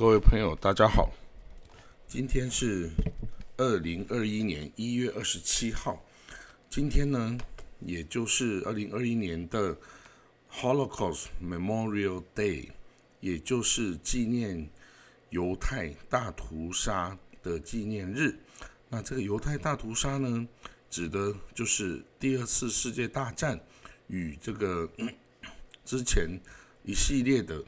各位朋友，大家好。今天是二零二一年一月二十七号。今天呢，也就是二零二一年的 Holocaust Memorial Day，也就是纪念犹太大屠杀的纪念日。那这个犹太大屠杀呢，指的就是第二次世界大战与这个 之前一系列的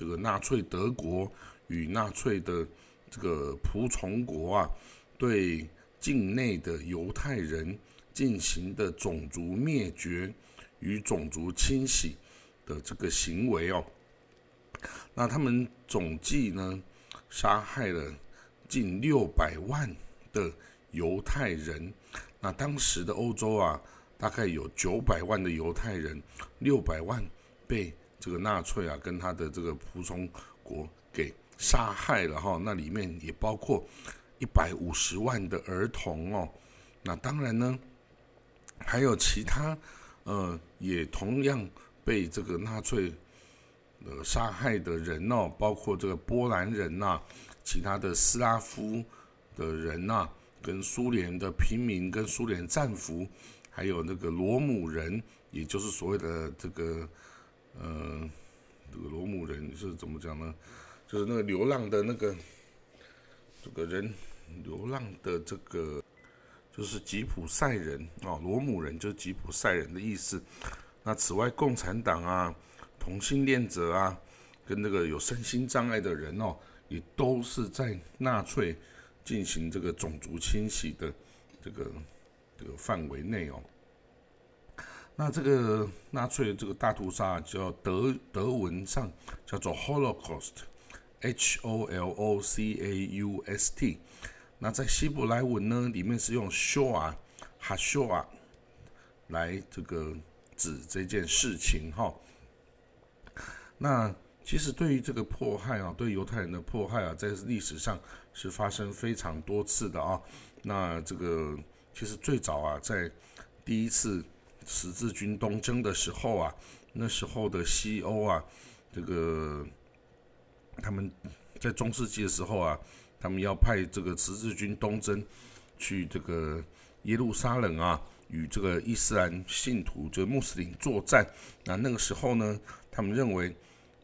这个纳粹德国。与纳粹的这个仆从国啊，对境内的犹太人进行的种族灭绝与种族清洗的这个行为哦，那他们总计呢杀害了近六百万的犹太人。那当时的欧洲啊，大概有九百万的犹太人，六百万被这个纳粹啊跟他的这个仆从国给。杀害了哈，那里面也包括一百五十万的儿童哦。那当然呢，还有其他呃，也同样被这个纳粹呃杀害的人哦，包括这个波兰人呐，其他的斯拉夫的人呐，跟苏联的平民、跟苏联战俘，还有那个罗姆人，也就是所谓的这个呃，这个罗姆人是怎么讲呢？就是那个流浪的那个这个人，流浪的这个就是吉普赛人啊，罗姆人就是吉普赛人的意思。那此外，共产党啊、同性恋者啊，跟那个有身心障碍的人哦，也都是在纳粹进行这个种族清洗的这个这个范围内哦。那这个纳粹这个大屠杀叫德德文上叫做 Holocaust。H O L O C A U S T，那在希伯来文呢，里面是用 Shoah、Hashoah 来这个指这件事情哈。那其实对于这个迫害啊，对犹太人的迫害啊，在历史上是发生非常多次的啊。那这个其实最早啊，在第一次十字军东征的时候啊，那时候的西欧啊，这个。他们在中世纪的时候啊，他们要派这个十字军东征，去这个耶路撒冷啊，与这个伊斯兰信徒，就穆斯林作战。那那个时候呢，他们认为，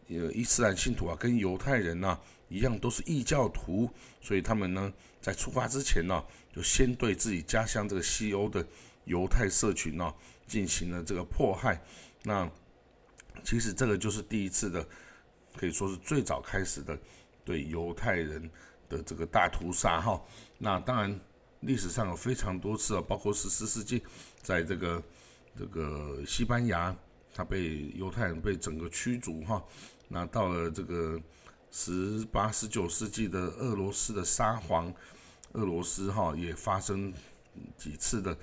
呃，伊斯兰信徒啊，跟犹太人呐一样，都是异教徒，所以他们呢，在出发之前呢，就先对自己家乡这个西欧的犹太社群呢，进行了这个迫害。那其实这个就是第一次的。可以说是最早开始的对犹太人的这个大屠杀哈。那当然历史上有非常多次啊，包括十四世纪，在这个这个西班牙，他被犹太人被整个驱逐哈。那到了这个十八、十九世纪的俄罗斯的沙皇，俄罗斯哈也发生几次的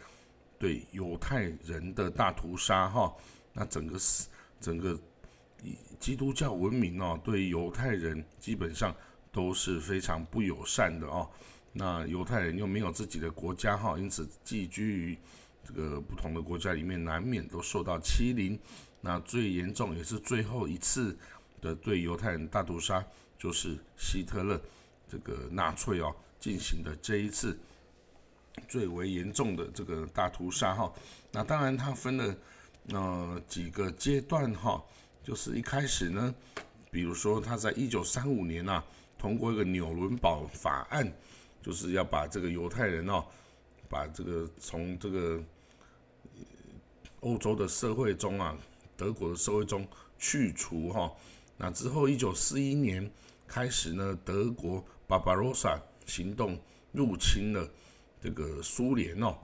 对犹太人的大屠杀哈。那整个是整个。基督教文明哦，对犹太人基本上都是非常不友善的哦。那犹太人又没有自己的国家哈，因此寄居于这个不同的国家里面，难免都受到欺凌。那最严重也是最后一次的对犹太人大屠杀，就是希特勒这个纳粹哦进行的这一次最为严重的这个大屠杀哈。那当然，它分了呃几个阶段哈。就是一开始呢，比如说他在一九三五年呐，通过一个纽伦堡法案，就是要把这个犹太人哦，把这个从这个欧洲的社会中啊，德国的社会中去除哈。那之后一九四一年开始呢，德国巴巴罗萨行动入侵了这个苏联哦。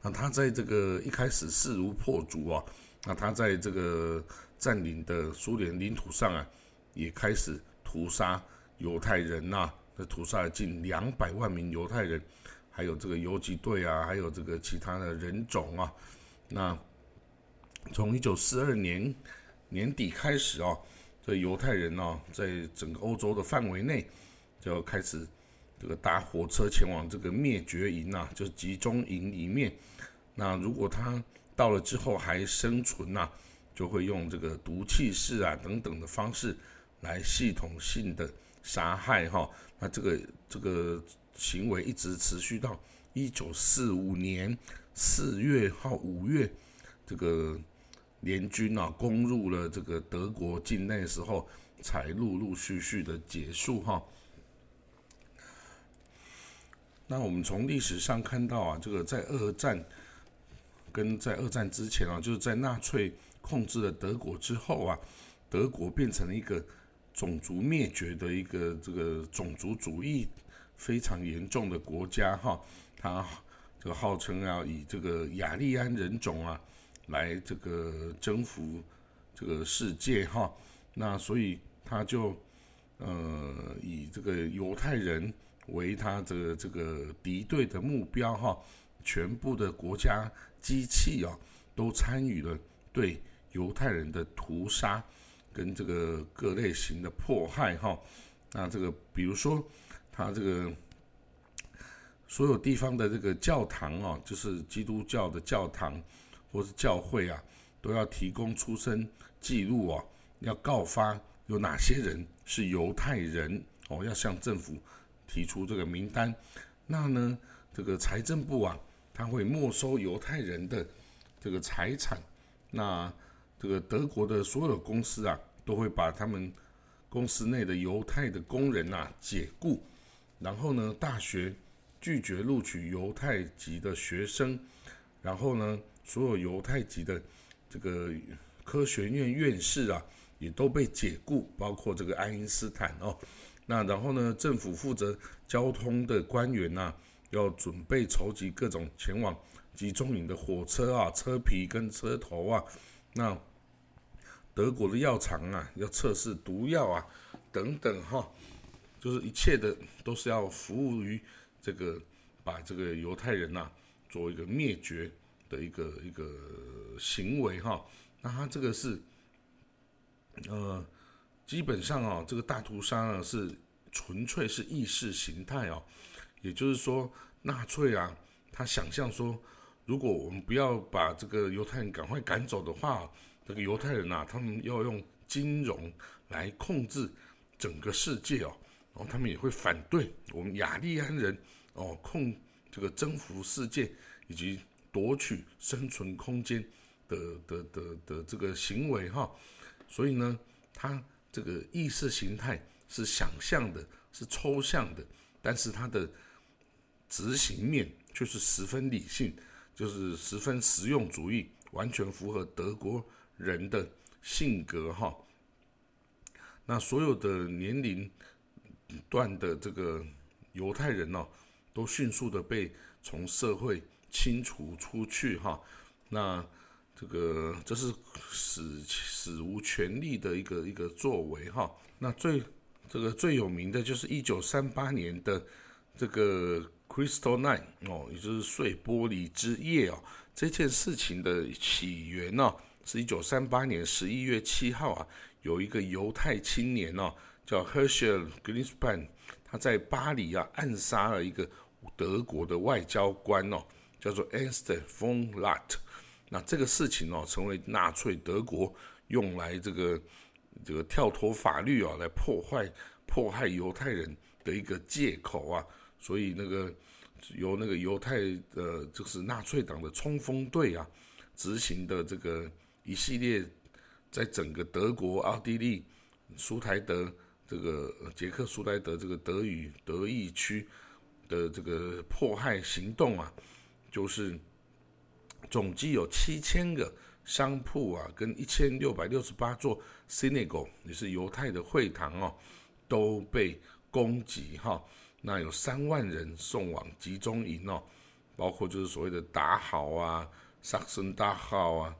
那他在这个一开始势如破竹啊。那他在这个占领的苏联领土上啊，也开始屠杀犹太人呐，那屠杀了近两百万名犹太人，还有这个游击队啊，还有这个其他的人种啊。那从一九四二年年底开始啊，这犹太人呢，在整个欧洲的范围内，就开始这个搭火车前往这个灭绝营啊，就是集中营里面。那如果他到了之后还生存呐，就会用这个毒气室啊等等的方式来系统性的杀害哈。那这个这个行为一直持续到一九四五年四月号五月，这个联军啊攻入了这个德国境内的时候，才陆陆续续的结束哈。那我们从历史上看到啊，这个在二战跟在二战之前啊，就是在纳粹控制了德国之后啊，德国变成了一个种族灭绝的一个这个种族主义非常严重的国家哈。它这个号称要以这个雅利安人种啊来这个征服这个世界哈。那所以他就呃以这个犹太人。为他的这个敌对的目标哈，全部的国家机器啊，都参与了对犹太人的屠杀跟这个各类型的迫害哈。那这个比如说，他这个所有地方的这个教堂啊，就是基督教的教堂或是教会啊，都要提供出生记录啊，要告发有哪些人是犹太人哦，要向政府。提出这个名单，那呢，这个财政部啊，他会没收犹太人的这个财产，那这个德国的所有公司啊，都会把他们公司内的犹太的工人呐解雇，然后呢，大学拒绝录取犹太籍的学生，然后呢，所有犹太籍的这个科学院院士啊，也都被解雇，包括这个爱因斯坦哦。那然后呢？政府负责交通的官员呐，要准备筹集各种前往集中营的火车啊、车皮跟车头啊。那德国的药厂啊，要测试毒药啊，等等哈，就是一切的都是要服务于这个把这个犹太人呐做一个灭绝的一个一个行为哈。那他这个是呃。基本上啊，这个大屠杀呢是纯粹是意识形态哦，也就是说，纳粹啊，他想象说，如果我们不要把这个犹太人赶快赶走的话，这个犹太人呐，他们要用金融来控制整个世界哦，然后他们也会反对我们雅利安人哦控这个征服世界以及夺取生存空间的的的的这个行为哈，所以呢，他。这个意识形态是想象的，是抽象的，但是它的执行面却是十分理性，就是十分实用主义，完全符合德国人的性格哈。那所有的年龄段的这个犹太人呢，都迅速的被从社会清除出去哈。那这个这是史史无前例的一个一个作为哈。那最这个最有名的就是一九三八年的这个 Crystal Night 哦，也就是碎玻璃之夜哦。这件事情的起源呢，是一九三八年十一月七号啊，有一个犹太青年哦，叫 Herschel Greenspan，他在巴黎啊暗杀了一个德国的外交官哦，叫做 Ernst von Lat。那这个事情哦，成为纳粹德国用来这个这个跳脱法律啊，来破坏迫害犹太人的一个借口啊。所以那个由那个犹太呃，就是纳粹党的冲锋队啊，执行的这个一系列在整个德国、奥地利、苏台德这个捷克苏台德这个德语德意区的这个迫害行动啊，就是。总计有七千个商铺啊，跟一千六百六十八座 synagogue，也是犹太的会堂哦，都被攻击哈。那有三万人送往集中营哦，包括就是所谓的达豪啊、萨森大号啊，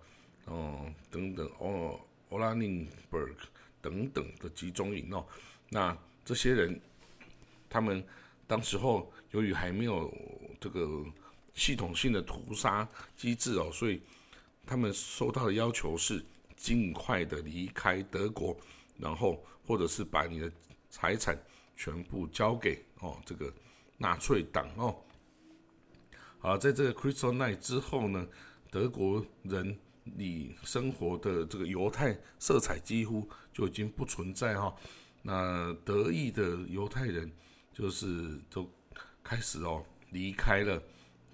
哦等等哦，o l a n i b e r g 等等的集中营哦。那这些人，他们当时候由于还没有这个。系统性的屠杀机制哦，所以他们收到的要求是尽快的离开德国，然后或者是把你的财产全部交给哦这个纳粹党哦。好，在这个 Crystal Night 之后呢，德国人你生活的这个犹太色彩几乎就已经不存在哈。那德意的犹太人就是都开始哦离开了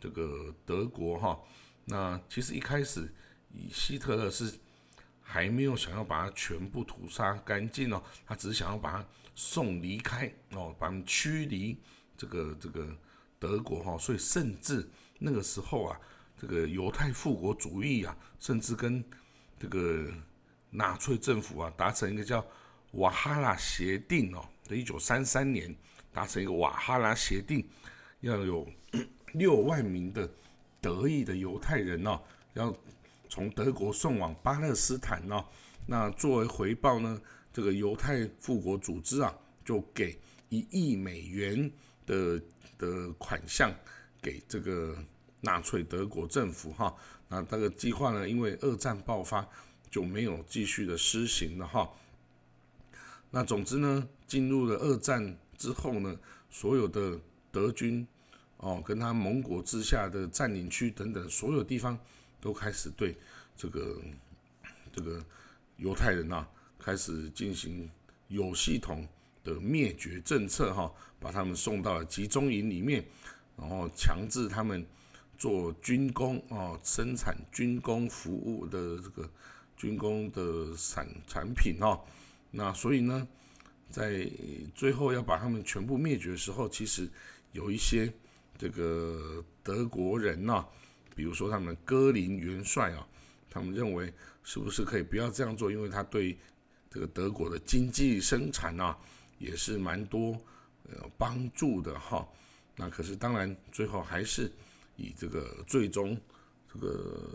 这个德国哈。那其实一开始以希特勒是还没有想要把它全部屠杀干净哦，他只是想要把它送离开哦，把他们驱离这个这个德国哈。所以甚至那个时候啊。这个犹太复国主义啊，甚至跟这个纳粹政府啊达成一个叫瓦哈拉协定哦，在一九三三年达成一个瓦哈拉协定，要有六万名的德意的犹太人哦，要从德国送往巴勒斯坦哦。那作为回报呢，这个犹太复国组织啊，就给一亿美元的的款项给这个。纳粹德国政府哈，那这个计划呢，因为二战爆发就没有继续的施行了哈。那总之呢，进入了二战之后呢，所有的德军哦，跟他盟国之下的占领区等等所有地方，都开始对这个这个犹太人呐，开始进行有系统的灭绝政策哈，把他们送到了集中营里面，然后强制他们。做军工哦，生产军工服务的这个军工的产产品哦，那所以呢，在最后要把他们全部灭绝的时候，其实有一些这个德国人呐，比如说他们戈林元帅啊，他们认为是不是可以不要这样做，因为他对这个德国的经济生产啊也是蛮多呃帮助的哈。那可是当然最后还是。以这个最终这个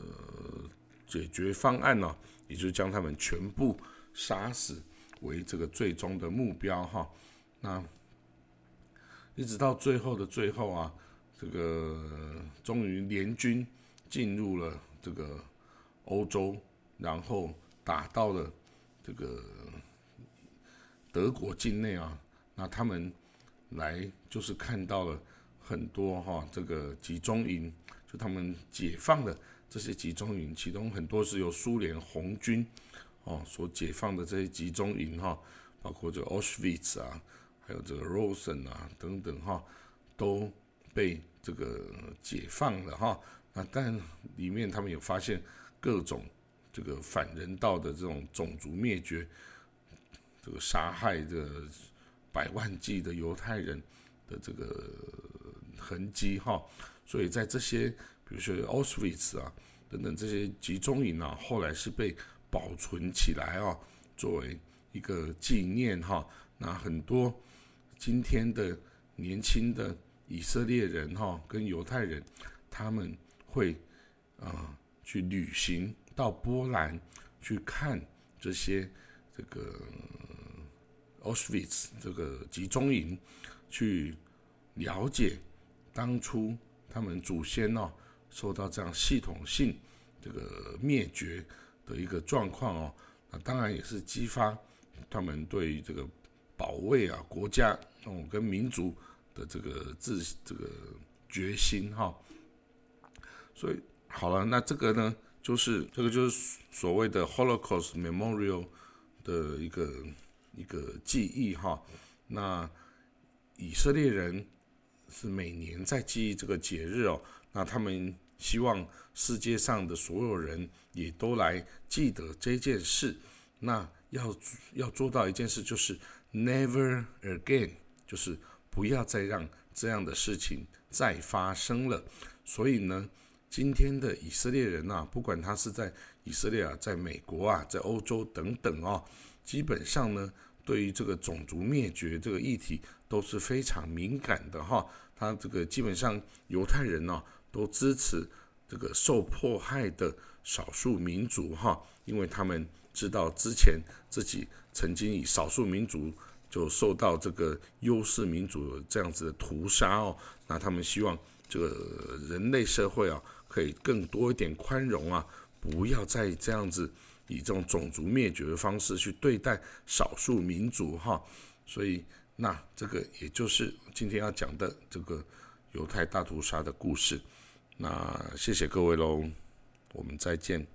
解决方案呢，也就是将他们全部杀死为这个最终的目标哈。那一直到最后的最后啊，这个终于联军进入了这个欧洲，然后打到了这个德国境内啊。那他们来就是看到了。很多哈，这个集中营，就他们解放的这些集中营，其中很多是由苏联红军哦所解放的这些集中营哈，包括这个 Auschwitz 啊，还有这个 Rosen 啊等等哈，都被这个解放了哈。那但里面他们有发现各种这个反人道的这种种族灭绝，这个杀害的百万计的犹太人的这个。痕迹哈，所以在这些，比如说 Auschwitz 啊等等这些集中营啊，后来是被保存起来啊，作为一个纪念哈。那很多今天的年轻的以色列人哈，跟犹太人，他们会啊去旅行到波兰去看这些这个 Auschwitz 这个集中营，去了解。当初他们祖先哦受到这样系统性这个灭绝的一个状况哦，那当然也是激发他们对这个保卫啊国家哦跟民族的这个自这个决心哈。所以好了，那这个呢就是这个就是所谓的 Holocaust Memorial 的一个一个记忆哈。那以色列人。是每年在记忆这个节日哦，那他们希望世界上的所有人也都来记得这件事。那要要做到一件事，就是 never again，就是不要再让这样的事情再发生了。所以呢，今天的以色列人啊，不管他是在以色列啊，在美国啊，在欧洲等等哦，基本上呢，对于这个种族灭绝这个议题都是非常敏感的哈。他这个基本上犹太人呢都支持这个受迫害的少数民族哈，因为他们知道之前自己曾经以少数民族就受到这个优势民族这样子的屠杀哦，那他们希望这个人类社会啊可以更多一点宽容啊，不要再这样子以这种种族灭绝的方式去对待少数民族哈，所以。那这个也就是今天要讲的这个犹太大屠杀的故事。那谢谢各位喽，我们再见。